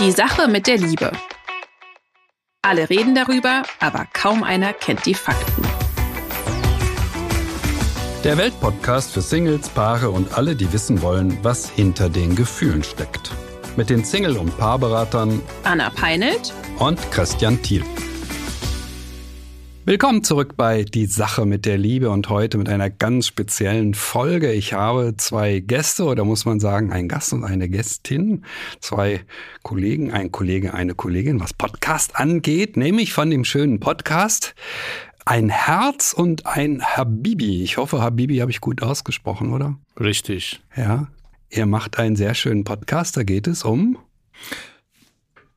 Die Sache mit der Liebe. Alle reden darüber, aber kaum einer kennt die Fakten. Der Weltpodcast für Singles, Paare und alle, die wissen wollen, was hinter den Gefühlen steckt. Mit den Single- und Paarberatern Anna Peinelt und Christian Thiel. Willkommen zurück bei Die Sache mit der Liebe und heute mit einer ganz speziellen Folge. Ich habe zwei Gäste oder muss man sagen, ein Gast und eine Gästin, zwei Kollegen, ein Kollege, eine Kollegin, was Podcast angeht, nämlich von dem schönen Podcast ein Herz und ein Habibi. Ich hoffe, Habibi habe ich gut ausgesprochen, oder? Richtig. Ja. Ihr macht einen sehr schönen Podcast, da geht es um.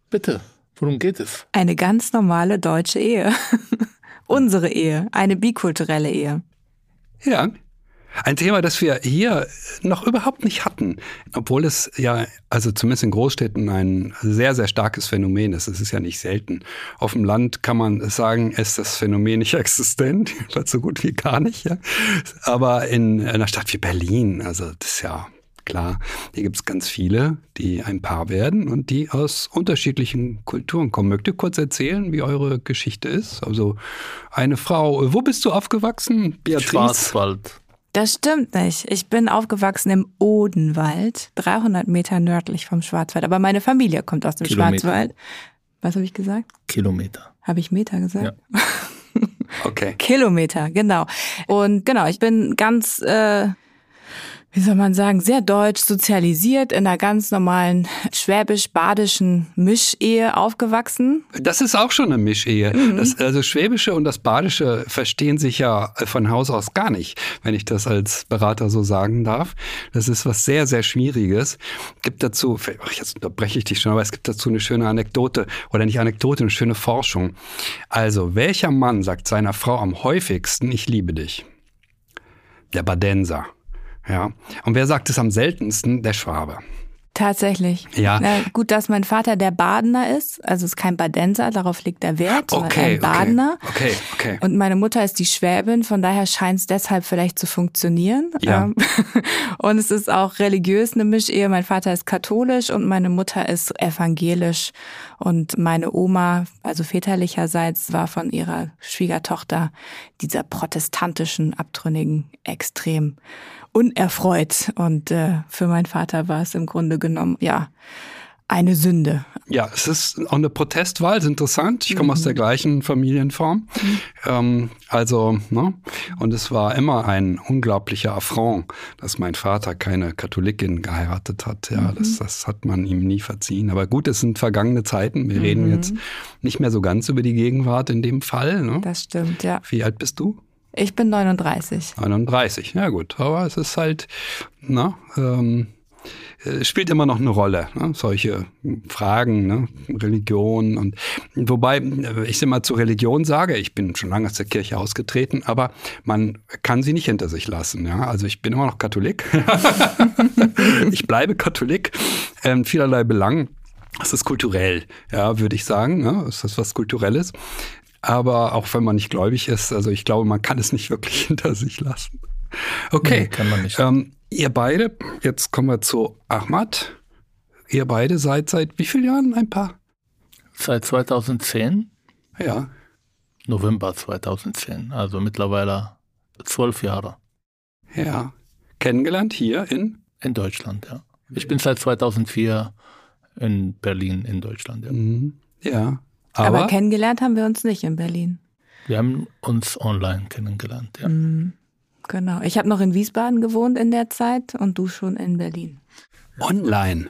Bitte, worum geht es? Eine ganz normale deutsche Ehe. Unsere Ehe, eine bikulturelle Ehe. Ja. Ein Thema, das wir hier noch überhaupt nicht hatten, obwohl es ja, also zumindest in Großstädten ein sehr, sehr starkes Phänomen ist. Es ist ja nicht selten. Auf dem Land kann man sagen, ist das Phänomen nicht existent, so gut wie gar nicht. Ja. Aber in einer Stadt wie Berlin, also das ist ja klar, hier gibt es ganz viele, die ein Paar werden und die aus unterschiedlichen Kulturen kommen. Mögt ihr kurz erzählen, wie eure Geschichte ist? Also eine Frau, wo bist du aufgewachsen? Beatrice? Schwarzwald. Das stimmt nicht. Ich bin aufgewachsen im Odenwald, 300 Meter nördlich vom Schwarzwald. Aber meine Familie kommt aus dem Kilometer. Schwarzwald. Was habe ich gesagt? Kilometer. Habe ich Meter gesagt? Ja. Okay. Kilometer, genau. Und genau, ich bin ganz äh, wie soll man sagen, sehr deutsch sozialisiert, in einer ganz normalen schwäbisch-badischen Mischehe aufgewachsen. Das ist auch schon eine Mischehe. Mhm. Das, also Schwäbische und das Badische verstehen sich ja von Haus aus gar nicht, wenn ich das als Berater so sagen darf. Das ist was sehr, sehr Schwieriges. Gibt dazu, jetzt unterbreche ich dich schon, aber es gibt dazu eine schöne Anekdote oder nicht Anekdote, eine schöne Forschung. Also, welcher Mann sagt seiner Frau am häufigsten, ich liebe dich? Der Badenser. Ja. Und wer sagt es am seltensten? Der Schwabe. Tatsächlich. Ja. Na, gut, dass mein Vater der Badener ist, also ist kein Badenser, darauf liegt der Wert, sondern okay, ein Badener. Okay, okay, okay. Und meine Mutter ist die Schwäbin, von daher scheint es deshalb vielleicht zu funktionieren. Ja. Ähm, und es ist auch religiös eine Mischehe. Mein Vater ist katholisch und meine Mutter ist evangelisch. Und meine Oma, also väterlicherseits, war von ihrer Schwiegertochter dieser protestantischen, abtrünnigen Extrem unerfreut. Und äh, für meinen Vater war es im Grunde genommen, ja, eine Sünde. Ja, es ist auch eine Protestwahl, ist interessant. Ich komme mhm. aus der gleichen Familienform. Mhm. Ähm, also, ne? Und es war immer ein unglaublicher Affront, dass mein Vater keine Katholikin geheiratet hat. Ja, mhm. das, das hat man ihm nie verziehen. Aber gut, es sind vergangene Zeiten. Wir reden mhm. jetzt nicht mehr so ganz über die Gegenwart in dem Fall. Ne? Das stimmt, ja. Wie alt bist du? Ich bin 39. 39, ja gut. Aber es ist halt, na, ähm, äh, spielt immer noch eine Rolle, ne? solche Fragen, ne? Religion und wobei äh, ich immer zu Religion sage, ich bin schon lange aus der Kirche ausgetreten, aber man kann sie nicht hinter sich lassen. Ja? Also ich bin immer noch Katholik. ich bleibe Katholik in vielerlei Belangen. Das ist kulturell, ja, würde ich sagen. Ne? Ist das was Kulturelles? Aber auch wenn man nicht gläubig ist, also ich glaube, man kann es nicht wirklich hinter sich lassen. Okay. Nee, kann man nicht. Ähm, ihr beide, jetzt kommen wir zu Ahmad. Ihr beide seid seit wie vielen Jahren ein Paar? Seit 2010. Ja. November 2010, also mittlerweile zwölf Jahre. Ja. Kennengelernt hier in? In Deutschland, ja. Ich bin seit 2004 in Berlin, in Deutschland, ja. Mhm. Ja. Aber, Aber, kennengelernt haben wir uns nicht in Berlin. Wir haben uns online kennengelernt, ja. Mhm. Genau. Ich habe noch in Wiesbaden gewohnt in der Zeit und du schon in Berlin. Online?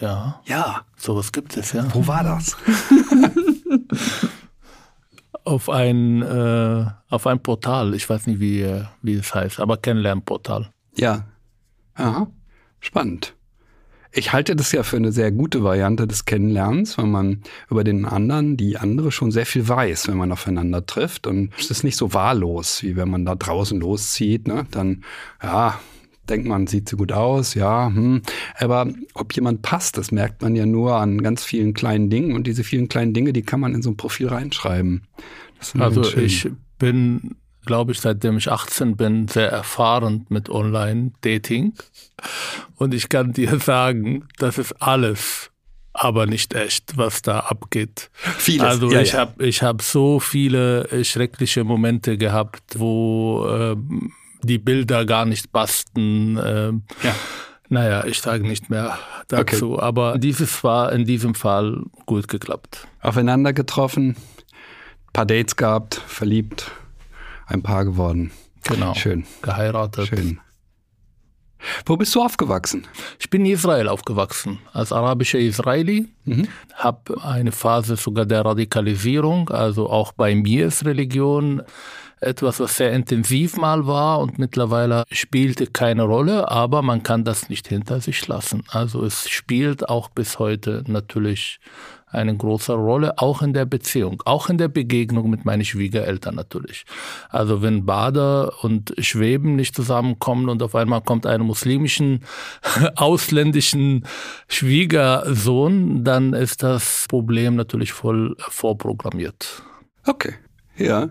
Ja. Ja. Sowas gibt es, ja. Wo war das? auf ein, äh, auf ein Portal. Ich weiß nicht, wie, wie es heißt, aber Kennenlernportal. Ja. Aha. Spannend. Ich halte das ja für eine sehr gute Variante des Kennenlernens, wenn man über den anderen, die andere schon sehr viel weiß, wenn man aufeinander trifft. Und es ist nicht so wahllos, wie wenn man da draußen loszieht. Ne? Dann, ja, denkt man, sieht so gut aus, ja. Hm. Aber ob jemand passt, das merkt man ja nur an ganz vielen kleinen Dingen. Und diese vielen kleinen Dinge, die kann man in so ein Profil reinschreiben. Also ich bin glaube ich, seitdem ich 18 bin, sehr erfahren mit Online-Dating. Und ich kann dir sagen, das ist alles aber nicht echt, was da abgeht. Vieles. Also ja, ich ja. habe ich hab so viele schreckliche Momente gehabt, wo äh, die Bilder gar nicht passten. Äh, Ja. Naja, ich sage nicht mehr dazu, aber dieses war in diesem Fall gut geklappt. Aufeinander getroffen, paar Dates gehabt, verliebt, ein Paar geworden. Genau. Schön, Geheiratet. schön. Wo bist du aufgewachsen? Ich bin in Israel aufgewachsen, als arabischer Israeli. Habe eine Phase sogar der Radikalisierung, also auch bei mir ist Religion etwas, was sehr intensiv mal war und mittlerweile spielte keine Rolle, aber man kann das nicht hinter sich lassen. Also es spielt auch bis heute natürlich eine große Rolle, auch in der Beziehung, auch in der Begegnung mit meinen Schwiegereltern natürlich. Also wenn Bader und Schweben nicht zusammenkommen und auf einmal kommt ein muslimischen, ausländischen Schwiegersohn, dann ist das Problem natürlich voll vorprogrammiert. Okay, ja.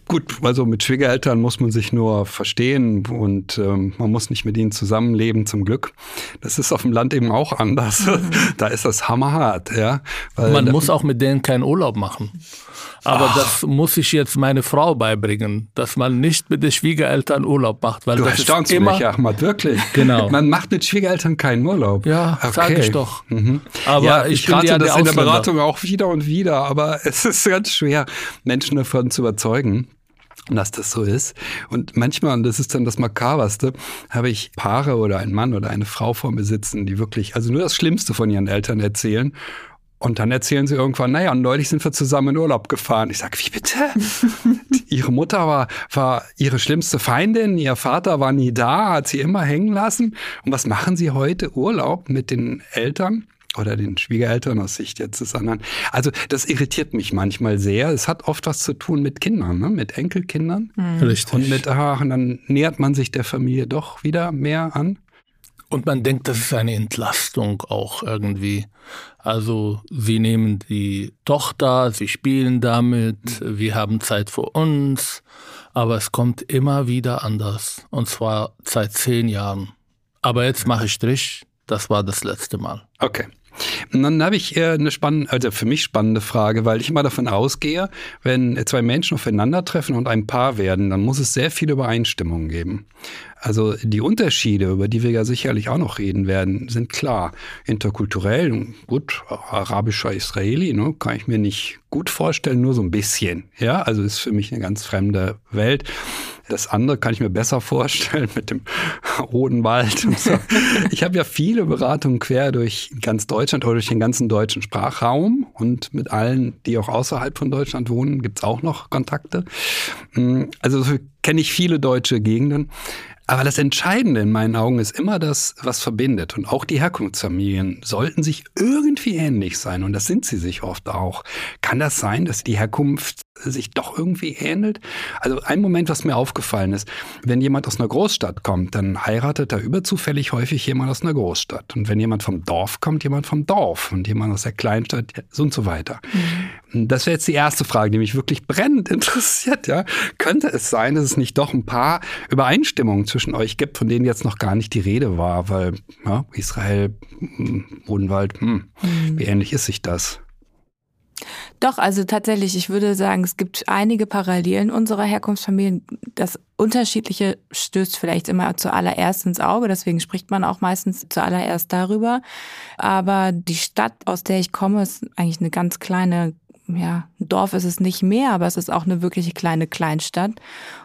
Gut, also mit Schwiegereltern muss man sich nur verstehen und ähm, man muss nicht mit ihnen zusammenleben, zum Glück. Das ist auf dem Land eben auch anders. da ist das hammerhart, ja. Weil Man muss auch mit denen keinen Urlaub machen. Aber das muss ich jetzt meine Frau beibringen, dass man nicht mit den Schwiegereltern Urlaub macht, weil Du das ist erstaunst immer mich, Ahmad, wirklich. Genau. Man macht mit Schwiegereltern keinen Urlaub. Ja, sag Okay. ich doch. Mhm. Aber ja, ich ich, rate ja das in der. Beratung auch wieder und wieder, aber es ist ganz schwer, Menschen davon zu überzeugen dass das so ist. Und manchmal, und das ist dann das Makaberste, habe ich Paare oder einen Mann oder eine Frau vor mir sitzen, die wirklich, also nur das Schlimmste von ihren Eltern erzählen. Und dann erzählen sie irgendwann, naja, und neulich sind wir zusammen in Urlaub gefahren. Ich sage, wie bitte? ihre Mutter war, war ihre schlimmste Feindin, ihr Vater war nie da, hat sie immer hängen lassen. Und was machen sie heute? Urlaub mit den Eltern? Oder den Schwiegereltern aus Sicht jetzt des anderen. Also das irritiert mich manchmal sehr. Es hat oft was zu tun mit Kindern, ne? mit Enkelkindern. Richtig. Und mit, ach, und dann nähert man sich der Familie doch wieder mehr an. Und man denkt, das ist eine Entlastung auch irgendwie. Also sie nehmen die Tochter, sie spielen damit, wir haben Zeit für uns, aber es kommt immer wieder anders. Und zwar seit zehn Jahren. Aber jetzt mache ich Strich, das war das letzte Mal. Okay. Und dann habe ich äh, eine spannende, also für mich spannende Frage, weil ich immer davon ausgehe, wenn zwei Menschen aufeinandertreffen und ein Paar werden, dann muss es sehr viele Übereinstimmungen geben. Also die Unterschiede, über die wir ja sicherlich auch noch reden werden, sind klar. Interkulturell, gut, arabischer Israeli, ne, kann ich mir nicht gut vorstellen, nur so ein bisschen. Ja, also ist für mich eine ganz fremde Welt. Das andere kann ich mir besser vorstellen mit dem Odenwald und so. Ich habe ja viele Beratungen quer durch ganz Deutschland oder durch den ganzen deutschen Sprachraum und mit allen, die auch außerhalb von Deutschland wohnen, gibt's auch noch Kontakte. Also so kenne ich viele deutsche Gegenden. Aber das Entscheidende in meinen Augen ist immer das, was verbindet. Und auch die Herkunftsfamilien sollten sich irgendwie ähnlich sein. Und das sind sie sich oft auch. Kann das sein, dass die Herkunft sich doch irgendwie ähnelt? Also ein Moment, was mir aufgefallen ist, wenn jemand aus einer Großstadt kommt, dann heiratet da überzufällig häufig jemand aus einer Großstadt. Und wenn jemand vom Dorf kommt, jemand vom Dorf. Und jemand aus der Kleinstadt und so weiter. Mhm. Das wäre jetzt die erste Frage, die mich wirklich brennend interessiert. Ja? Könnte es sein, dass es nicht doch ein paar Übereinstimmungen zwischen euch gibt, von denen jetzt noch gar nicht die Rede war? Weil ja, Israel, Bodenwald, hm, mhm. wie ähnlich ist sich das? Doch, also tatsächlich, ich würde sagen, es gibt einige Parallelen unserer Herkunftsfamilien. Das Unterschiedliche stößt vielleicht immer zuallererst ins Auge, deswegen spricht man auch meistens zuallererst darüber. Aber die Stadt, aus der ich komme, ist eigentlich eine ganz kleine ja, ein Dorf ist es nicht mehr, aber es ist auch eine wirkliche kleine Kleinstadt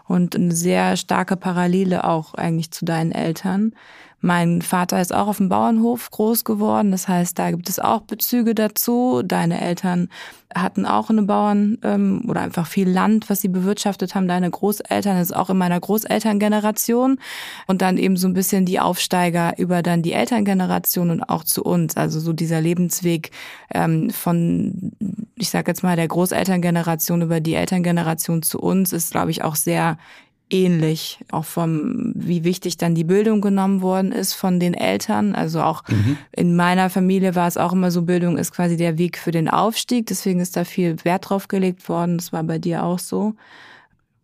und eine sehr starke Parallele auch eigentlich zu deinen Eltern. Mein Vater ist auch auf dem Bauernhof groß geworden, das heißt, da gibt es auch Bezüge dazu. Deine Eltern hatten auch eine Bauern ähm, oder einfach viel Land, was sie bewirtschaftet haben. Deine Großeltern ist auch in meiner Großelterngeneration und dann eben so ein bisschen die Aufsteiger über dann die Elterngeneration und auch zu uns. Also so dieser Lebensweg ähm, von, ich sage jetzt mal, der Großelterngeneration über die Elterngeneration zu uns ist, glaube ich, auch sehr ähnlich, auch vom, wie wichtig dann die Bildung genommen worden ist von den Eltern. Also auch mhm. in meiner Familie war es auch immer so, Bildung ist quasi der Weg für den Aufstieg. Deswegen ist da viel Wert drauf gelegt worden. Das war bei dir auch so.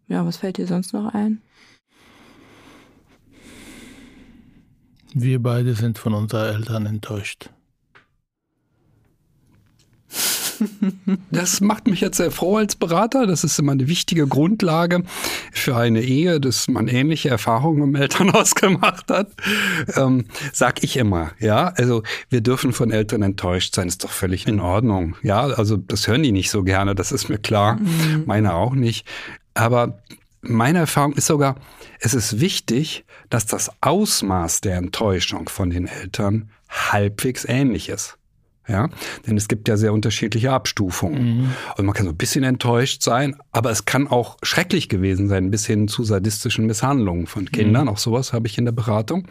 Ja, was fällt dir sonst noch ein? Wir beide sind von unseren Eltern enttäuscht. Das macht mich jetzt sehr froh als Berater. Das ist immer eine wichtige Grundlage für eine Ehe, dass man ähnliche Erfahrungen im Elternhaus gemacht hat. Ähm, sag ich immer, ja. Also wir dürfen von Eltern enttäuscht sein, ist doch völlig in Ordnung. Ja, also das hören die nicht so gerne, das ist mir klar. Mhm. Meine auch nicht. Aber meine Erfahrung ist sogar, es ist wichtig, dass das Ausmaß der Enttäuschung von den Eltern halbwegs ähnlich ist. Ja, denn es gibt ja sehr unterschiedliche Abstufungen. Mhm. Und man kann so ein bisschen enttäuscht sein, aber es kann auch schrecklich gewesen sein, bis hin zu sadistischen Misshandlungen von Kindern. Mhm. Auch sowas habe ich in der Beratung.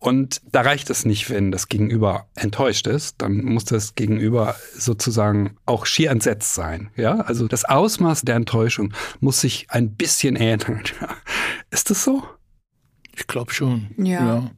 Und da reicht es nicht, wenn das Gegenüber enttäuscht ist. Dann muss das Gegenüber sozusagen auch schier entsetzt sein. Ja, also das Ausmaß der Enttäuschung muss sich ein bisschen ähneln. Ist das so? Ich glaube schon. ja. ja.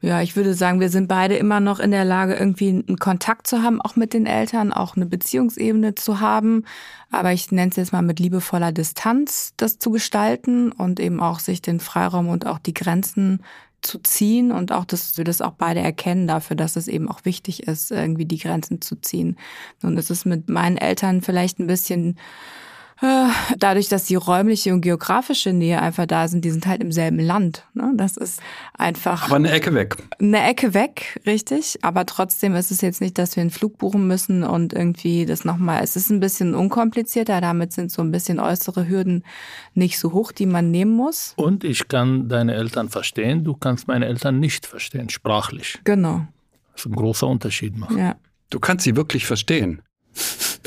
Ja, ich würde sagen, wir sind beide immer noch in der Lage, irgendwie einen Kontakt zu haben, auch mit den Eltern, auch eine Beziehungsebene zu haben. Aber ich nenne es jetzt mal mit liebevoller Distanz, das zu gestalten und eben auch sich den Freiraum und auch die Grenzen zu ziehen und auch, dass wir das auch beide erkennen dafür, dass es eben auch wichtig ist, irgendwie die Grenzen zu ziehen. Und es ist mit meinen Eltern vielleicht ein bisschen dadurch, dass die räumliche und geografische Nähe einfach da sind, die sind halt im selben Land. Ne? Das ist einfach. Aber eine Ecke weg. Eine Ecke weg, richtig. Aber trotzdem ist es jetzt nicht, dass wir einen Flug buchen müssen und irgendwie das nochmal. Es ist ein bisschen unkomplizierter. Damit sind so ein bisschen äußere Hürden nicht so hoch, die man nehmen muss. Und ich kann deine Eltern verstehen. Du kannst meine Eltern nicht verstehen, sprachlich. Genau. Das ist ein großer Unterschied machen. Ja. Du kannst sie wirklich verstehen.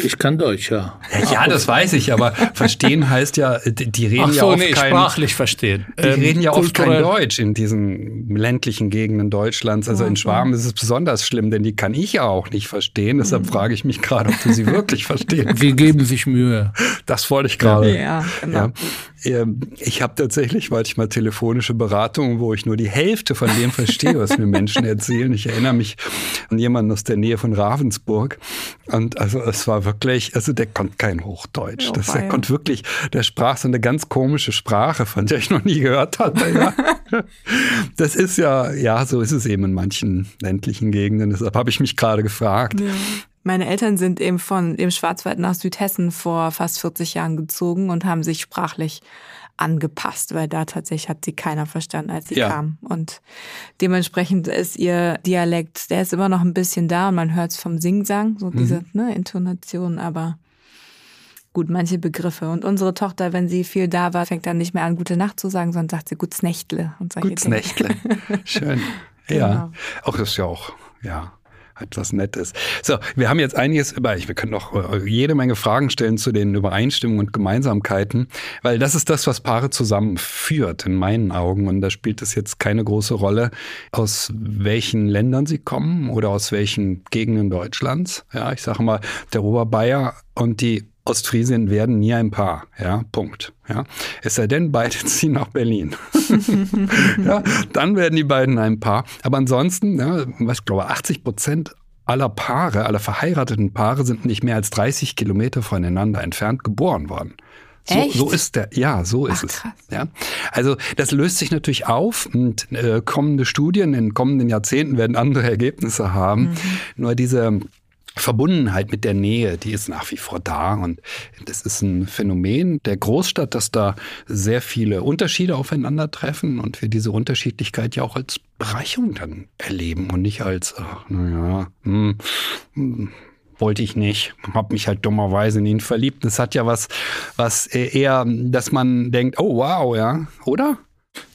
Ich kann Deutsch, ja. Ja, das weiß ich, aber verstehen heißt ja, die reden Ach so, ja oft nee, kein, sprachlich verstehen. Die ähm, reden ja oft kein Deutsch in diesen ländlichen Gegenden Deutschlands. Also in Schwaben ist es besonders schlimm, denn die kann ich ja auch nicht verstehen. Deshalb frage ich mich gerade, ob du sie wirklich verstehen Sie geben sich Mühe. Das wollte ich gerade. Ja, genau. Ja. Ähm, ich habe tatsächlich manchmal telefonische Beratungen, wo ich nur die Hälfte von dem verstehe, was mir Menschen erzählen. Ich erinnere mich an jemanden aus der Nähe von Ravensburg. Und also es war wirklich, also der konnte kein Hochdeutsch. Oh, das, der konnte wirklich, der sprach so eine ganz komische Sprache, von der ich noch nie gehört hatte. Ja. das ist ja, ja, so ist es eben in manchen ländlichen Gegenden. Deshalb habe ich mich gerade gefragt. Ja. Meine Eltern sind eben von dem Schwarzwald nach Südhessen vor fast 40 Jahren gezogen und haben sich sprachlich angepasst, weil da tatsächlich hat sie keiner verstanden, als sie ja. kam. Und dementsprechend ist ihr Dialekt, der ist immer noch ein bisschen da und man hört es vom Singsang, so diese mhm. ne, Intonation, aber gut, manche Begriffe. Und unsere Tochter, wenn sie viel da war, fängt dann nicht mehr an, gute Nacht zu sagen, sondern sagt sie Gutes Nächtle und solche Gutes Nächtle. Schön. Ja. Genau. Auch das ist ja auch, ja etwas Nettes. So, wir haben jetzt einiges über, wir können noch äh, jede Menge Fragen stellen zu den Übereinstimmungen und Gemeinsamkeiten, weil das ist das, was Paare zusammenführt, in meinen Augen. Und da spielt es jetzt keine große Rolle, aus welchen Ländern sie kommen oder aus welchen Gegenden Deutschlands. Ja, ich sage mal, der Oberbayer und die Ostfriesien werden nie ein Paar. Ja, Punkt. Ja, es sei denn, beide ziehen nach Berlin. ja, dann werden die beiden ein Paar. Aber ansonsten, ja, ich glaube, 80 Prozent aller Paare, aller verheirateten Paare sind nicht mehr als 30 Kilometer voneinander entfernt geboren worden. So, Echt? so ist der, ja, so ist Ach, es. Ja. Also das löst sich natürlich auf und äh, kommende Studien in kommenden Jahrzehnten werden andere Ergebnisse haben. Mhm. Nur diese Verbundenheit mit der Nähe, die ist nach wie vor da. Und das ist ein Phänomen der Großstadt, dass da sehr viele Unterschiede aufeinandertreffen und wir diese Unterschiedlichkeit ja auch als Bereicherung dann erleben und nicht als, ach, naja, hm, hm, wollte ich nicht, habe mich halt dummerweise in ihn verliebt. Das hat ja was, was eher, dass man denkt, oh wow, ja, oder?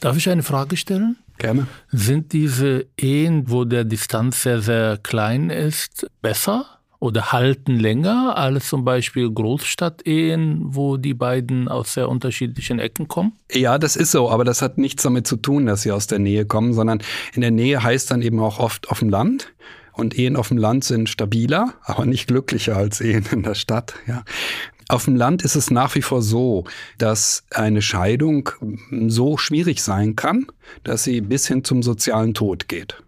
Darf ich eine Frage stellen? Gerne. Sind diese Ehen, wo der Distanz sehr, sehr klein ist, besser oder halten länger als zum Beispiel Großstadtehen, wo die beiden aus sehr unterschiedlichen Ecken kommen? Ja, das ist so, aber das hat nichts damit zu tun, dass sie aus der Nähe kommen, sondern in der Nähe heißt dann eben auch oft auf dem Land. Und Ehen auf dem Land sind stabiler, aber nicht glücklicher als Ehen in der Stadt. Ja. Auf dem Land ist es nach wie vor so, dass eine Scheidung so schwierig sein kann, dass sie bis hin zum sozialen Tod geht.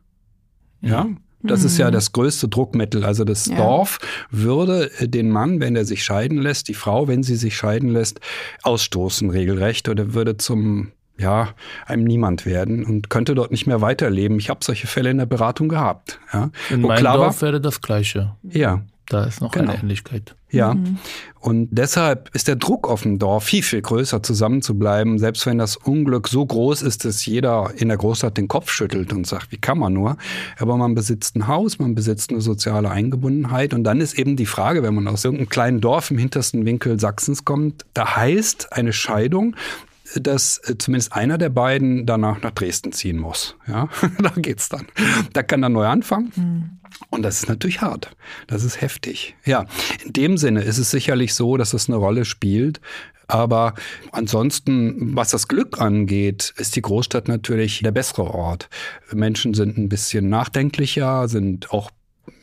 Ja, das ist ja mhm. das größte Druckmittel. Also das ja. Dorf würde den Mann, wenn er sich scheiden lässt, die Frau, wenn sie sich scheiden lässt, ausstoßen regelrecht oder würde zum ja, einem niemand werden und könnte dort nicht mehr weiterleben. Ich habe solche Fälle in der Beratung gehabt. Ja, in meinem Dorf wäre das Gleiche. Ja, Da ist noch genau. eine Ähnlichkeit. Ja. Mhm. Und deshalb ist der Druck auf dem Dorf viel, viel größer, zusammen zu bleiben, selbst wenn das Unglück so groß ist, dass jeder in der Großstadt den Kopf schüttelt und sagt, wie kann man nur? Aber man besitzt ein Haus, man besitzt eine soziale Eingebundenheit. Und dann ist eben die Frage, wenn man aus irgendeinem kleinen Dorf im hintersten Winkel Sachsens kommt, da heißt eine Scheidung, dass äh, zumindest einer der beiden danach nach Dresden ziehen muss. Ja, da geht's dann. Da kann er neu anfangen. Mhm. Und das ist natürlich hart. Das ist heftig. Ja, in dem Sinne ist es sicherlich so, dass es eine Rolle spielt. Aber ansonsten, was das Glück angeht, ist die Großstadt natürlich der bessere Ort. Menschen sind ein bisschen nachdenklicher, sind auch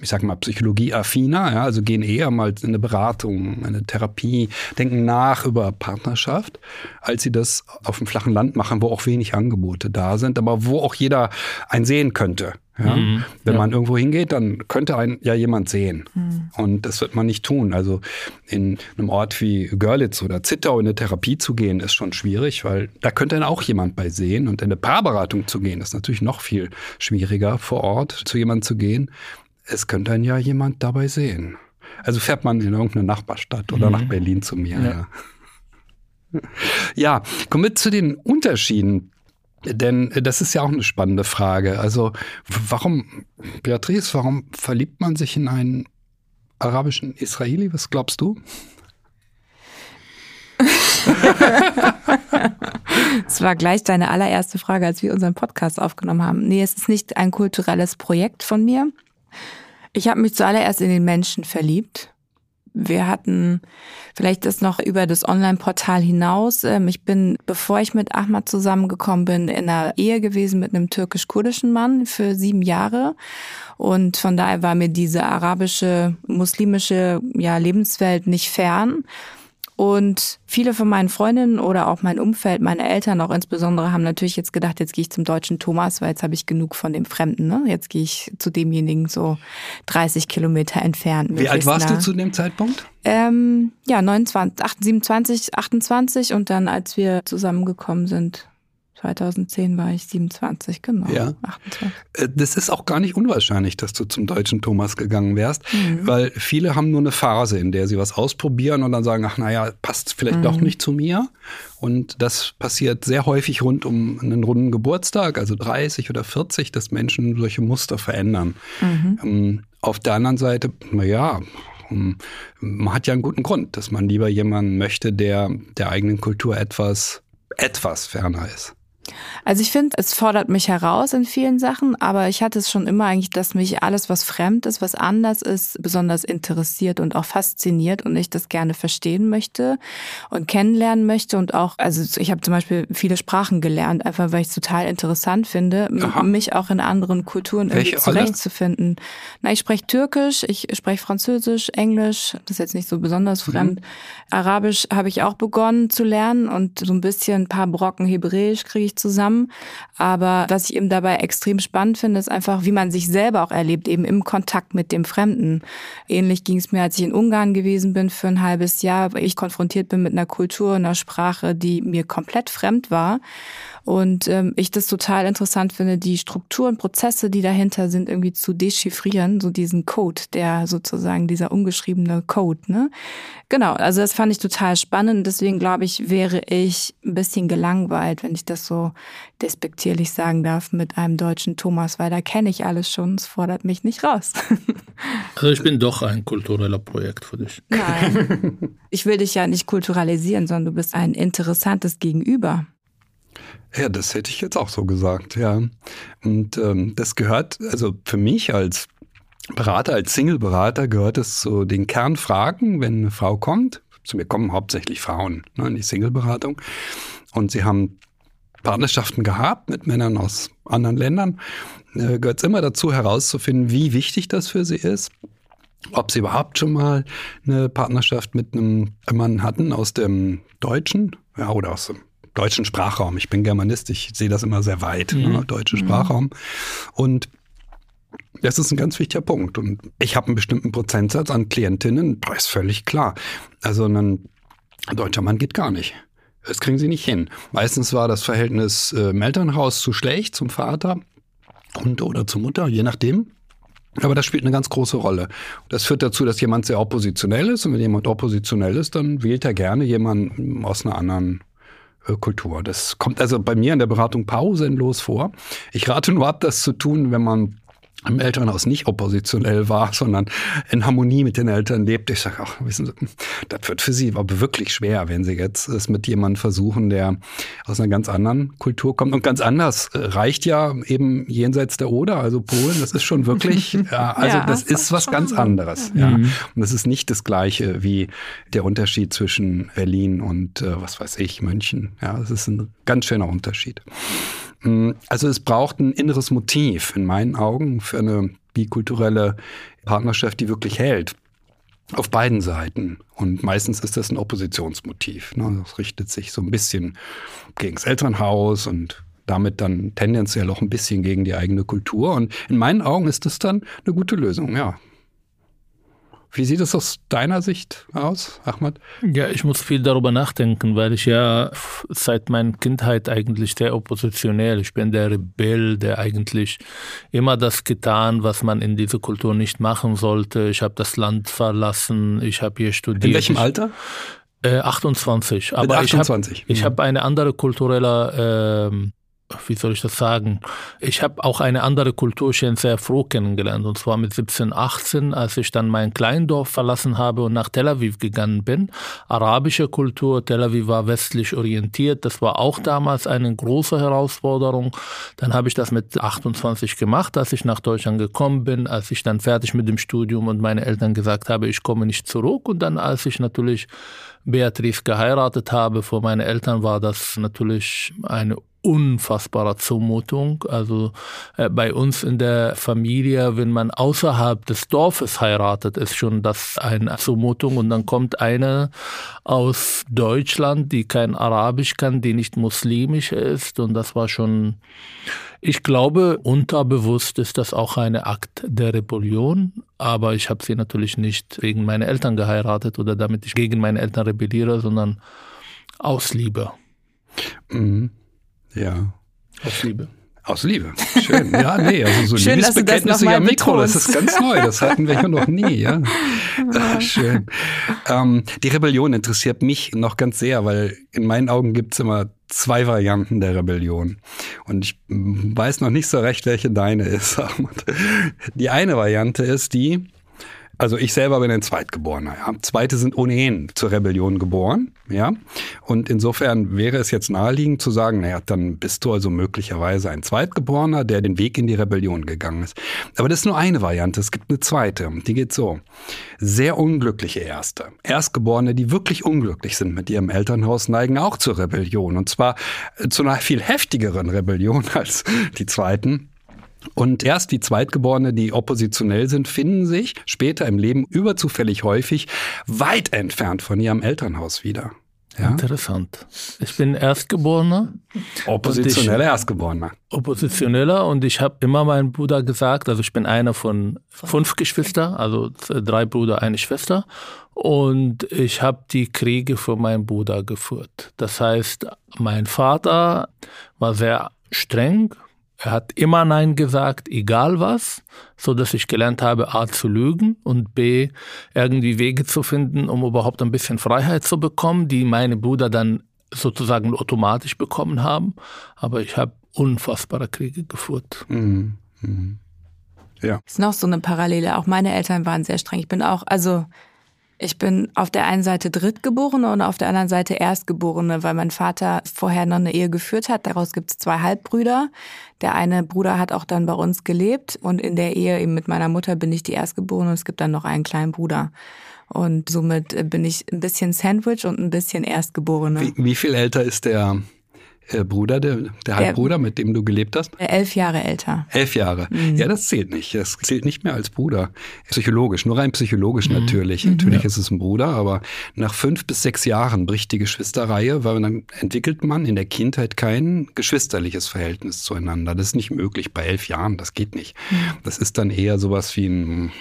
ich sage mal, psychologieaffiner, ja, also gehen eher mal in eine Beratung, eine Therapie, denken nach über Partnerschaft, als sie das auf dem flachen Land machen, wo auch wenig Angebote da sind, aber wo auch jeder ein sehen könnte. Ja? Mhm, Wenn ja. man irgendwo hingeht, dann könnte einen ja jemand sehen. Mhm. Und das wird man nicht tun. Also in einem Ort wie Görlitz oder Zittau in eine Therapie zu gehen, ist schon schwierig, weil da könnte dann auch jemand bei sehen. Und in eine Paarberatung zu gehen, ist natürlich noch viel schwieriger vor Ort zu jemandem zu gehen es könnte dann ja jemand dabei sehen. Also fährt man in irgendeine Nachbarstadt oder mhm. nach Berlin zu mir. Ja. ja. ja, kommen wir zu den Unterschieden. Denn das ist ja auch eine spannende Frage. Also warum, Beatrice, warum verliebt man sich in einen arabischen Israeli? Was glaubst du? Es war gleich deine allererste Frage, als wir unseren Podcast aufgenommen haben. Nee, es ist nicht ein kulturelles Projekt von mir. Ich habe mich zuallererst in den Menschen verliebt. Wir hatten vielleicht das noch über das Online-Portal hinaus. Ähm, ich bin, bevor ich mit Ahmad zusammengekommen bin, in einer Ehe gewesen mit einem türkisch-kurdischen Mann für sieben Jahre. Und von daher war mir diese arabische, muslimische ja, Lebenswelt nicht fern. Und viele von meinen Freundinnen oder auch mein Umfeld, meine Eltern auch insbesondere, haben natürlich jetzt gedacht, jetzt gehe ich zum deutschen Thomas, weil jetzt habe ich genug von dem Fremden. Ne? Jetzt gehe ich zu demjenigen so 30 Kilometer entfernt. Wie alt warst du zu dem Zeitpunkt? Ähm, ja, 29, 27, 28 und dann, als wir zusammengekommen sind, 2010 war ich 27, genau. Ja. 28. Äh, das ist auch gar nicht unwahrscheinlich, dass du zum deutschen Thomas gegangen wärst, mhm. weil viele haben nur eine Phase, in der sie was ausprobieren und dann sagen, ach naja, passt vielleicht mhm. doch nicht zu mir. Und das passiert sehr häufig rund um einen runden Geburtstag, also 30 oder 40, dass Menschen solche Muster verändern. Mhm. Ähm, auf der anderen Seite, naja, ähm, man hat ja einen guten Grund, dass man lieber jemanden möchte, der der eigenen Kultur etwas, etwas ferner ist. Also ich finde, es fordert mich heraus in vielen Sachen, aber ich hatte es schon immer eigentlich, dass mich alles, was fremd ist, was anders ist, besonders interessiert und auch fasziniert und ich das gerne verstehen möchte und kennenlernen möchte und auch, also ich habe zum Beispiel viele Sprachen gelernt, einfach weil ich es total interessant finde, Aha. mich auch in anderen Kulturen irgendwie zurechtzufinden. Na, ich spreche Türkisch, ich spreche Französisch, Englisch, das ist jetzt nicht so besonders mhm. fremd. Mhm. Arabisch habe ich auch begonnen zu lernen und so ein bisschen ein paar Brocken Hebräisch kriege ich zusammen. Aber was ich eben dabei extrem spannend finde, ist einfach, wie man sich selber auch erlebt, eben im Kontakt mit dem Fremden. Ähnlich ging es mir, als ich in Ungarn gewesen bin für ein halbes Jahr, weil ich konfrontiert bin mit einer Kultur, einer Sprache, die mir komplett fremd war. Und ähm, ich das total interessant finde, die Strukturen, Prozesse, die dahinter sind, irgendwie zu dechiffrieren, so diesen Code, der sozusagen dieser ungeschriebene Code. Ne? Genau, also das fand ich total spannend. Deswegen glaube ich, wäre ich ein bisschen gelangweilt, wenn ich das so despektierlich sagen darf, mit einem deutschen Thomas, weil da kenne ich alles schon. Es fordert mich nicht raus. Also ich bin doch ein kultureller Projekt für dich. Nein, ich will dich ja nicht kulturalisieren, sondern du bist ein interessantes Gegenüber. Ja, das hätte ich jetzt auch so gesagt, ja. Und ähm, das gehört, also für mich als Berater, als Single-Berater gehört es zu den Kernfragen, wenn eine Frau kommt. Zu mir kommen hauptsächlich Frauen ne, in die Single-Beratung. Und sie haben Partnerschaften gehabt mit Männern aus anderen Ländern. Äh, gehört es immer dazu herauszufinden, wie wichtig das für sie ist. Ob sie überhaupt schon mal eine Partnerschaft mit einem Mann hatten aus dem Deutschen ja, oder aus dem deutschen Sprachraum. Ich bin Germanist, ich sehe das immer sehr weit, mhm. ne, deutschen mhm. Sprachraum. Und das ist ein ganz wichtiger Punkt. Und ich habe einen bestimmten Prozentsatz an Klientinnen, das ist völlig klar. Also ein deutscher Mann geht gar nicht. Das kriegen sie nicht hin. Meistens war das Verhältnis äh, im Elternhaus zu schlecht zum Vater und oder zur Mutter, je nachdem. Aber das spielt eine ganz große Rolle. Das führt dazu, dass jemand sehr oppositionell ist. Und wenn jemand oppositionell ist, dann wählt er gerne jemanden aus einer anderen Kultur. Das kommt also bei mir in der Beratung pausenlos vor. Ich rate nur ab, das zu tun, wenn man im Elternhaus nicht oppositionell war, sondern in Harmonie mit den Eltern lebt. Ich sage, ach, wissen Sie, das wird für Sie aber wirklich schwer, wenn Sie jetzt es mit jemandem versuchen, der aus einer ganz anderen Kultur kommt. Und ganz anders äh, reicht ja eben jenseits der Oder, also Polen, das ist schon wirklich, ja, also ja, das ist was ganz anderes. Mhm. Ja. Und das ist nicht das Gleiche wie der Unterschied zwischen Berlin und, äh, was weiß ich, München. Ja, das ist ein ganz schöner Unterschied. Mm, also es braucht ein inneres Motiv in meinen Augen für eine bikulturelle Partnerschaft, die wirklich hält. Auf beiden Seiten. Und meistens ist das ein Oppositionsmotiv. Ne? Das richtet sich so ein bisschen gegen das Elternhaus und damit dann tendenziell auch ein bisschen gegen die eigene Kultur. Und in meinen Augen ist das dann eine gute Lösung, ja. Wie sieht es aus deiner Sicht aus, Ahmad? Ja, ich muss viel darüber nachdenken, weil ich ja seit meiner Kindheit eigentlich sehr oppositionell. Ich bin der Rebell, der eigentlich immer das getan, was man in dieser Kultur nicht machen sollte. Ich habe das Land verlassen, ich habe hier studiert. In welchem Alter? Äh, 28. Aber 28. ich habe mhm. hab eine andere kulturelle äh, wie soll ich das sagen? Ich habe auch eine andere Kultur schon sehr froh kennengelernt. Und zwar mit 17, 18, als ich dann mein Kleindorf verlassen habe und nach Tel Aviv gegangen bin. Arabische Kultur, Tel Aviv war westlich orientiert. Das war auch damals eine große Herausforderung. Dann habe ich das mit 28 gemacht, als ich nach Deutschland gekommen bin, als ich dann fertig mit dem Studium und meine Eltern gesagt habe, ich komme nicht zurück. Und dann, als ich natürlich Beatrice geheiratet habe, vor meinen Eltern war das natürlich eine unfassbare Zumutung. Also äh, bei uns in der Familie, wenn man außerhalb des Dorfes heiratet, ist schon das eine Zumutung. Und dann kommt eine aus Deutschland, die kein Arabisch kann, die nicht muslimisch ist. Und das war schon, ich glaube, unterbewusst ist das auch eine Akt der Rebellion. Aber ich habe sie natürlich nicht wegen meiner Eltern geheiratet oder damit ich gegen meine Eltern rebelliere, sondern aus Liebe. Mhm. Ja. Aus Liebe. Aus Liebe. Schön. Ja, nee, also so Schön, Liebesbekenntnisse ja Mikro, das ist ganz neu. Das hatten wir ja noch nie, ja. Ach, schön. Ähm, die Rebellion interessiert mich noch ganz sehr, weil in meinen Augen gibt's immer zwei Varianten der Rebellion. Und ich weiß noch nicht so recht, welche deine ist. Die eine Variante ist die, also ich selber bin ein Zweitgeborener. Ja. Zweite sind ohnehin zur Rebellion geboren. Ja. Und insofern wäre es jetzt naheliegend zu sagen, naja, dann bist du also möglicherweise ein Zweitgeborener, der den Weg in die Rebellion gegangen ist. Aber das ist nur eine Variante. Es gibt eine zweite. Die geht so. Sehr unglückliche Erste. Erstgeborene, die wirklich unglücklich sind mit ihrem Elternhaus, neigen auch zur Rebellion. Und zwar zu einer viel heftigeren Rebellion als die zweiten. Und erst die Zweitgeborene, die oppositionell sind, finden sich später im Leben überzufällig häufig weit entfernt von ihrem Elternhaus wieder. Ja? Interessant. Ich bin Erstgeborener. Oppositioneller Erstgeborener. Oppositioneller und ich habe immer meinem Bruder gesagt, also ich bin einer von fünf Geschwistern, also drei Brüder, eine Schwester. Und ich habe die Kriege für meinen Bruder geführt. Das heißt, mein Vater war sehr streng, er hat immer Nein gesagt, egal was, so dass ich gelernt habe, A zu lügen und B irgendwie Wege zu finden, um überhaupt ein bisschen Freiheit zu bekommen, die meine Brüder dann sozusagen automatisch bekommen haben. Aber ich habe unfassbare Kriege geführt. Mhm. Mhm. Ja. Ist noch so eine Parallele. Auch meine Eltern waren sehr streng. Ich bin auch, also ich bin auf der einen Seite Drittgeborene und auf der anderen Seite Erstgeborene, weil mein Vater vorher noch eine Ehe geführt hat. Daraus gibt es zwei Halbbrüder. Der eine Bruder hat auch dann bei uns gelebt und in der Ehe eben mit meiner Mutter bin ich die Erstgeborene und es gibt dann noch einen kleinen Bruder. Und somit bin ich ein bisschen Sandwich und ein bisschen Erstgeborene. Wie, wie viel älter ist der äh, Bruder, der, der Halbbruder, mit dem du gelebt hast? Elf Jahre älter. Elf Jahre. Mhm. Ja, das zählt nicht. Das zählt nicht mehr als Bruder. Psychologisch, nur rein psychologisch mhm. natürlich. Mhm. Natürlich ja. ist es ein Bruder, aber nach fünf bis sechs Jahren bricht die Geschwisterreihe, weil dann entwickelt man in der Kindheit kein geschwisterliches Verhältnis zueinander. Das ist nicht möglich bei elf Jahren. Das geht nicht. Mhm. Das ist dann eher sowas wie ein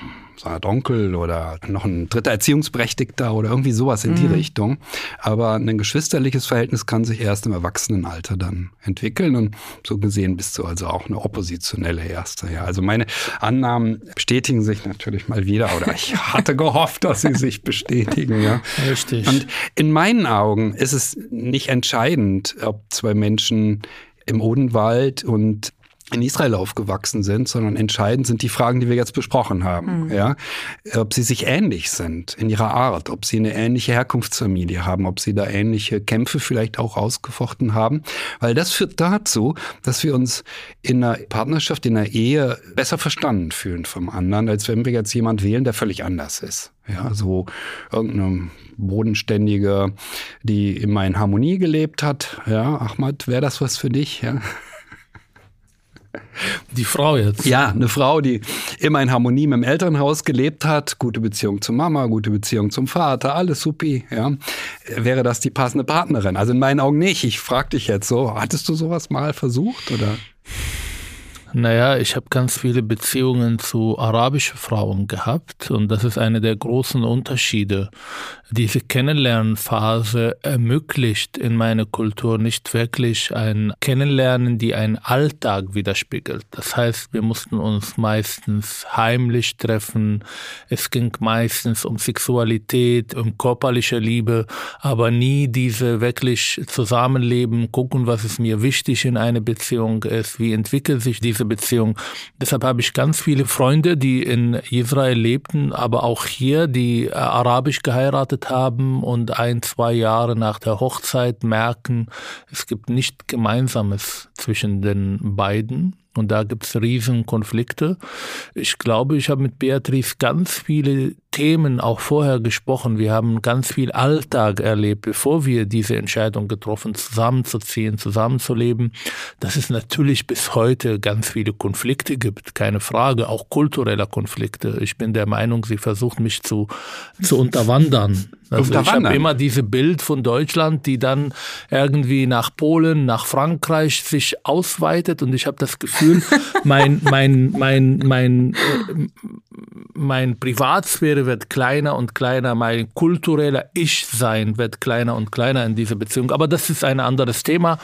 Art Onkel oder noch ein dritter Erziehungsberechtigter oder irgendwie sowas in mhm. die Richtung. Aber ein geschwisterliches Verhältnis kann sich erst im Erwachsenenalter dann entwickeln und so gesehen bist du also auch eine oppositionelle Erste. Ja, also meine Annahmen bestätigen sich natürlich mal wieder oder ich hatte gehofft, dass sie sich bestätigen. Ja. Richtig. Und in meinen Augen ist es nicht entscheidend, ob zwei Menschen im Odenwald und in Israel aufgewachsen sind, sondern entscheidend sind die Fragen, die wir jetzt besprochen haben. Mhm. Ja, ob sie sich ähnlich sind in ihrer Art, ob sie eine ähnliche Herkunftsfamilie haben, ob sie da ähnliche Kämpfe vielleicht auch ausgefochten haben, weil das führt dazu, dass wir uns in einer Partnerschaft, in einer Ehe besser verstanden fühlen vom anderen, als wenn wir jetzt jemand wählen, der völlig anders ist. Ja, so irgendeine bodenständige, die immer in Harmonie gelebt hat. Ja, Ahmad, wäre das was für dich? Ja. Die Frau jetzt. Ja, eine Frau, die immer in Harmonie mit dem Elternhaus gelebt hat, gute Beziehung zur Mama, gute Beziehung zum Vater, alles supi, ja. Wäre das die passende Partnerin? Also in meinen Augen nicht. Ich frage dich jetzt so, hattest du sowas mal versucht oder? Naja, ich habe ganz viele Beziehungen zu arabischen Frauen gehabt und das ist einer der großen Unterschiede. Diese Kennenlernphase ermöglicht in meiner Kultur nicht wirklich ein Kennenlernen, die einen Alltag widerspiegelt. Das heißt, wir mussten uns meistens heimlich treffen. Es ging meistens um Sexualität, um körperliche Liebe, aber nie diese wirklich Zusammenleben, gucken, was ist mir wichtig in einer Beziehung ist, wie entwickelt sich diese diese Beziehung. Deshalb habe ich ganz viele Freunde, die in Israel lebten, aber auch hier, die äh, arabisch geheiratet haben und ein, zwei Jahre nach der Hochzeit merken, es gibt nicht Gemeinsames zwischen den beiden. Und da gibt es riesen Konflikte. Ich glaube, ich habe mit Beatrice ganz viele Themen auch vorher gesprochen. Wir haben ganz viel Alltag erlebt, bevor wir diese Entscheidung getroffen, zusammenzuziehen, zusammenzuleben. Dass es natürlich bis heute ganz viele Konflikte gibt, keine Frage, auch kulturelle Konflikte. Ich bin der Meinung, sie versucht mich zu, zu unterwandern. Also ich habe immer diese Bild von Deutschland, die dann irgendwie nach Polen, nach Frankreich sich ausweitet und ich habe das Gefühl, mein mein mein mein äh, mein Privatsphäre wird kleiner und kleiner, mein kultureller Ich-Sein wird kleiner und kleiner in dieser Beziehung. Aber das ist ein anderes Thema.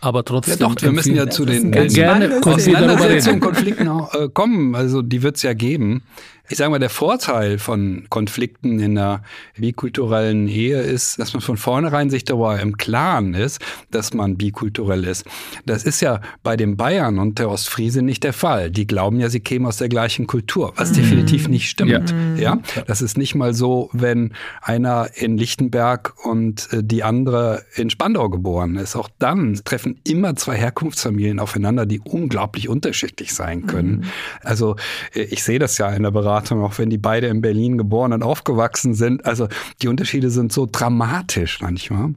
Aber trotzdem. Ja, doch, wir müssen ja zu den gerne Auseinandersetzungen, Konflikten auch, äh, kommen. Also die wird es ja geben ich sage mal, der Vorteil von Konflikten in einer bikulturellen Ehe ist, dass man von vornherein sich darüber im Klaren ist, dass man bikulturell ist. Das ist ja bei den Bayern und der Ostfriese nicht der Fall. Die glauben ja, sie kämen aus der gleichen Kultur, was mhm. definitiv nicht stimmt. Ja. ja. das ist nicht mal so, wenn einer in Lichtenberg und äh, die andere in Spandau geboren ist. Auch dann treffen immer zwei Herkunftsfamilien aufeinander, die unglaublich unterschiedlich sein können. Mhm. Also äh, ich sehe das ja in der Beratung Beratung, auch wenn die beide in Berlin geboren und aufgewachsen sind. Also die Unterschiede sind so dramatisch manchmal.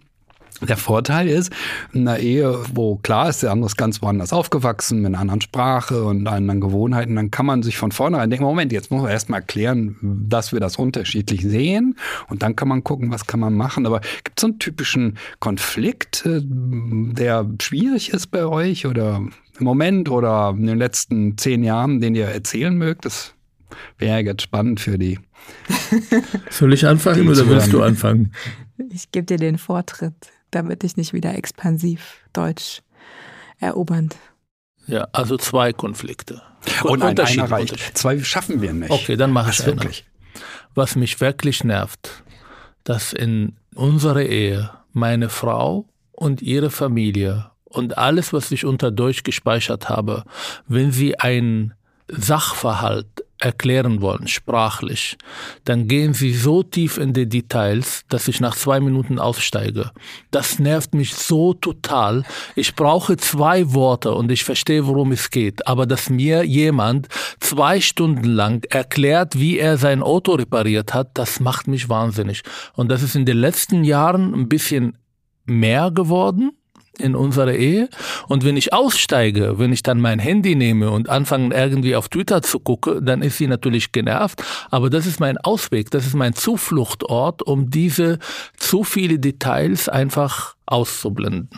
Der Vorteil ist, in einer Ehe, wo klar ist, der andere ist ganz woanders aufgewachsen, mit einer anderen Sprache und anderen Gewohnheiten, dann kann man sich von vornherein denken, Moment, jetzt muss man erstmal erklären, dass wir das unterschiedlich sehen und dann kann man gucken, was kann man machen. Aber gibt es so einen typischen Konflikt, äh, der schwierig ist bei euch oder im Moment oder in den letzten zehn Jahren, den ihr erzählen mögt? Das Wäre jetzt spannend für die. Soll ich anfangen oder willst du anfangen? Ich gebe dir den Vortritt, damit ich nicht wieder expansiv Deutsch erobernd. Ja, also zwei Konflikte. Und nein, einer reicht. Zwei schaffen wir nicht. Okay, dann mache ich es wirklich. Was mich wirklich nervt, dass in unserer Ehe meine Frau und ihre Familie und alles, was ich unter Deutsch gespeichert habe, wenn sie ein Sachverhalt erklären wollen, sprachlich, dann gehen sie so tief in die Details, dass ich nach zwei Minuten aussteige. Das nervt mich so total. Ich brauche zwei Worte und ich verstehe, worum es geht. Aber dass mir jemand zwei Stunden lang erklärt, wie er sein Auto repariert hat, das macht mich wahnsinnig. Und das ist in den letzten Jahren ein bisschen mehr geworden in unserer Ehe. Und wenn ich aussteige, wenn ich dann mein Handy nehme und anfange irgendwie auf Twitter zu gucken, dann ist sie natürlich genervt. Aber das ist mein Ausweg, das ist mein Zufluchtort, um diese zu viele Details einfach auszublenden.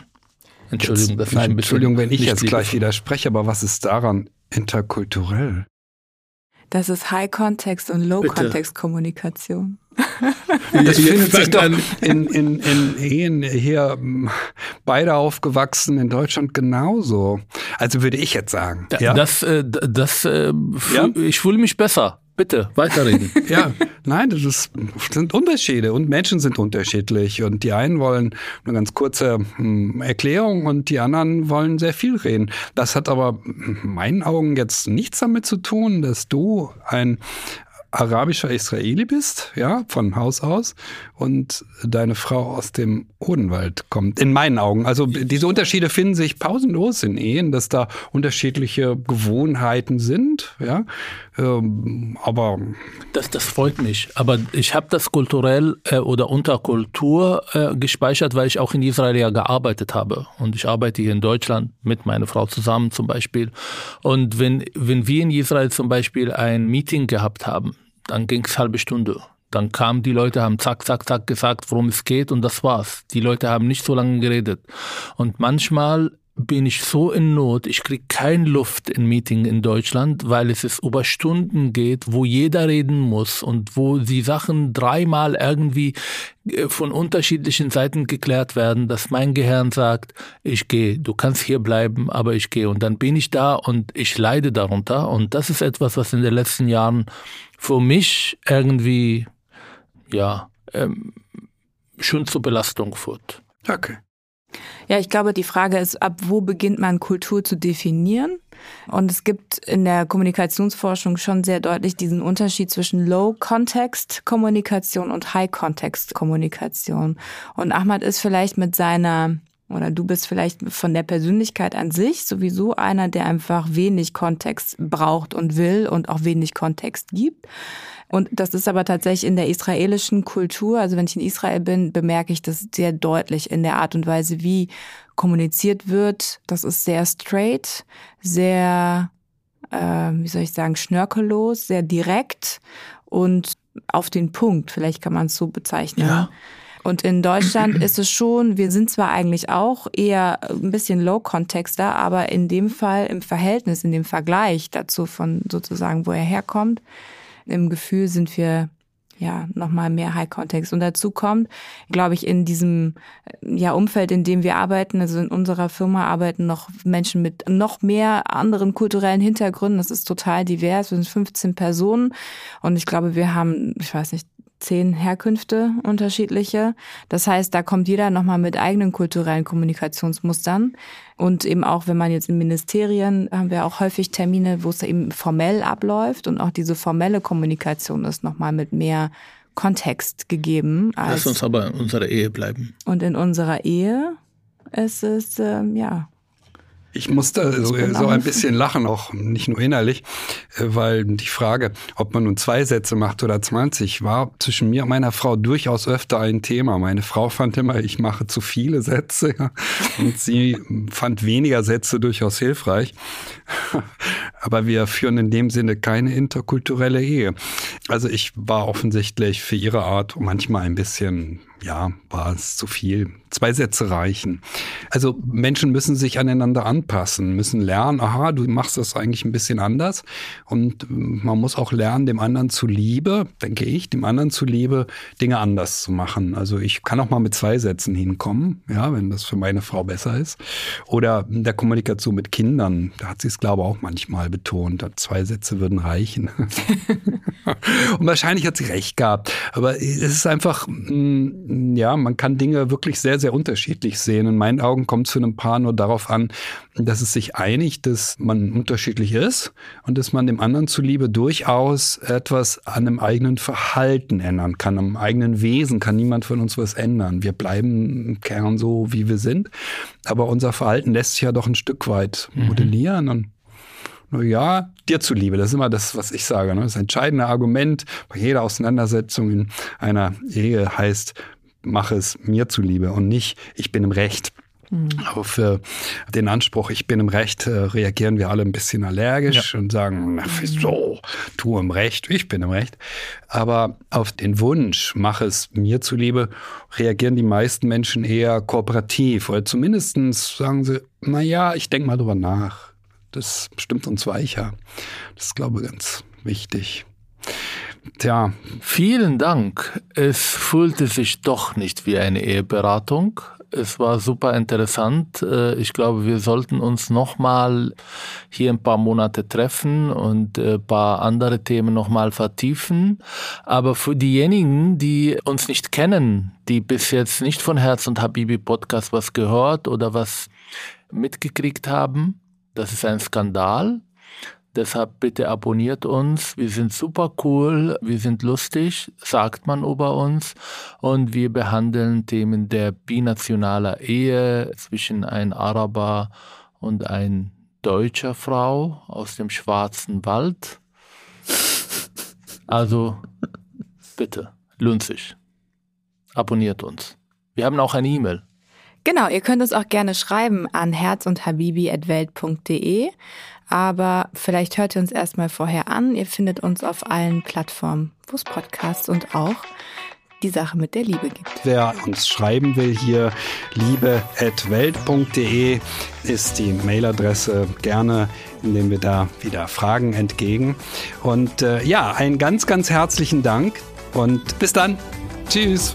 Entschuldigung, jetzt, dass nein, ich ein bisschen Entschuldigung, wenn ich jetzt gleich widerspreche, aber was ist daran interkulturell? Das ist High-Context und Low-Context-Kommunikation. Das findet sich doch in, in, in Ehen hier beide aufgewachsen in Deutschland genauso. Also würde ich jetzt sagen. Ja? Das, äh, das, äh, ja? ich fühle mich besser. Bitte, weiterreden. ja, nein, das ist, sind Unterschiede und Menschen sind unterschiedlich und die einen wollen eine ganz kurze hm, Erklärung und die anderen wollen sehr viel reden. Das hat aber in meinen Augen jetzt nichts damit zu tun, dass du ein arabischer Israeli bist, ja, von Haus aus, und deine Frau aus dem Odenwald kommt, in meinen Augen. Also diese Unterschiede finden sich pausenlos in Ehen, dass da unterschiedliche Gewohnheiten sind, ja. Ähm, aber das, das freut mich. Aber ich habe das kulturell äh, oder unter Kultur äh, gespeichert, weil ich auch in Israel ja gearbeitet habe. Und ich arbeite hier in Deutschland mit meiner Frau zusammen zum Beispiel. Und wenn, wenn wir in Israel zum Beispiel ein Meeting gehabt haben, dann ging es halbe Stunde. Dann kamen die Leute, haben zack, zack, zack gesagt, worum es geht und das war's. Die Leute haben nicht so lange geredet. Und manchmal bin ich so in Not, ich kriege keine Luft in Meeting in Deutschland, weil es ist über Stunden geht, wo jeder reden muss und wo die Sachen dreimal irgendwie äh, von unterschiedlichen Seiten geklärt werden, dass mein Gehirn sagt, ich gehe, du kannst hier bleiben, aber ich gehe. Und dann bin ich da und ich leide darunter. Und das ist etwas, was in den letzten Jahren für mich irgendwie, ja, ähm, schon zur Belastung führt. Okay. Ja, ich glaube, die Frage ist, ab wo beginnt man Kultur zu definieren? Und es gibt in der Kommunikationsforschung schon sehr deutlich diesen Unterschied zwischen Low-Context-Kommunikation und High-Context-Kommunikation. Und Ahmad ist vielleicht mit seiner oder du bist vielleicht von der Persönlichkeit an sich sowieso einer, der einfach wenig Kontext braucht und will und auch wenig Kontext gibt. Und das ist aber tatsächlich in der israelischen Kultur, also wenn ich in Israel bin, bemerke ich das sehr deutlich in der Art und Weise, wie kommuniziert wird. Das ist sehr straight, sehr, äh, wie soll ich sagen, schnörkellos, sehr direkt und auf den Punkt, vielleicht kann man es so bezeichnen. Ja. Und in Deutschland ist es schon, wir sind zwar eigentlich auch eher ein bisschen Low-Kontexter, aber in dem Fall im Verhältnis, in dem Vergleich dazu von sozusagen, wo er herkommt, im Gefühl sind wir ja nochmal mehr High-Context. Und dazu kommt, glaube ich, in diesem ja, Umfeld, in dem wir arbeiten, also in unserer Firma arbeiten noch Menschen mit noch mehr anderen kulturellen Hintergründen. Das ist total divers. Wir sind 15 Personen und ich glaube, wir haben, ich weiß nicht, zehn Herkünfte unterschiedliche. Das heißt, da kommt jeder nochmal mit eigenen kulturellen Kommunikationsmustern. Und eben auch, wenn man jetzt in Ministerien, haben wir auch häufig Termine, wo es eben formell abläuft. Und auch diese formelle Kommunikation ist nochmal mit mehr Kontext gegeben. Lass uns aber in unserer Ehe bleiben. Und in unserer Ehe ist es, äh, ja, ich musste so, so ein bisschen lachen, auch nicht nur innerlich, äh, weil die Frage, ob man nun zwei Sätze macht oder 20, war zwischen mir und meiner Frau durchaus öfter ein Thema. Meine Frau fand immer, ich mache zu viele Sätze ja, und sie fand weniger Sätze durchaus hilfreich. Aber wir führen in dem Sinne keine interkulturelle Ehe. Also ich war offensichtlich für ihre Art manchmal ein bisschen ja, war es zu viel. Zwei Sätze reichen. Also Menschen müssen sich aneinander anpassen, müssen lernen, aha, du machst das eigentlich ein bisschen anders. Und man muss auch lernen, dem anderen zuliebe, denke ich, dem anderen zuliebe, Dinge anders zu machen. Also ich kann auch mal mit zwei Sätzen hinkommen, ja, wenn das für meine Frau besser ist. Oder in der Kommunikation mit Kindern, da hat sie es, glaube ich, auch manchmal betont. Zwei Sätze würden reichen. Und wahrscheinlich hat sie recht gehabt. Aber es ist einfach, hm, ja, man kann Dinge wirklich sehr, sehr unterschiedlich sehen. In meinen Augen kommt es für ein Paar nur darauf an, dass es sich einigt, dass man unterschiedlich ist und dass man dem anderen zuliebe durchaus etwas an einem eigenen Verhalten ändern kann, am eigenen Wesen kann niemand von uns was ändern. Wir bleiben im Kern so, wie wir sind, aber unser Verhalten lässt sich ja doch ein Stück weit mhm. modellieren mhm. und nur ja, dir zuliebe. Das ist immer das, was ich sage. Ne? Das entscheidende Argument bei jeder Auseinandersetzung in einer Ehe heißt, mache es mir zuliebe und nicht, ich bin im Recht. Mhm. Auf äh, den Anspruch, ich bin im Recht, äh, reagieren wir alle ein bisschen allergisch ja. und sagen, na, wieso? Du im Recht, ich bin im Recht. Aber auf den Wunsch, mach es mir zuliebe, reagieren die meisten Menschen eher kooperativ oder zumindestens sagen sie, na ja, ich denke mal drüber nach. Das stimmt uns weicher. Das ist, glaube ich, ganz wichtig. Tja. Vielen Dank. Es fühlte sich doch nicht wie eine Eheberatung. Es war super interessant. Äh, ich glaube, wir sollten uns nochmal hier ein paar Monate treffen und ein paar andere Themen nochmal vertiefen. Aber für diejenigen, die uns nicht kennen, die bis jetzt nicht von Herz und Habibi Podcast was gehört oder was mitgekriegt haben, das ist ein Skandal. Deshalb bitte abonniert uns. Wir sind super cool, wir sind lustig, sagt man über uns. Und wir behandeln Themen der binationaler Ehe zwischen ein Araber und ein deutscher Frau aus dem Schwarzen Wald. Also bitte, lohnt sich. Abonniert uns. Wir haben auch eine E-Mail. Genau, ihr könnt uns auch gerne schreiben an herz und habibi.welt.de. Aber vielleicht hört ihr uns erstmal vorher an. Ihr findet uns auf allen Plattformen, wo es Podcasts und auch die Sache mit der Liebe gibt. Wer uns schreiben will hier, liebe.welt.de ist die Mailadresse gerne, indem wir da wieder Fragen entgegen. Und äh, ja, einen ganz, ganz herzlichen Dank und bis dann. Tschüss.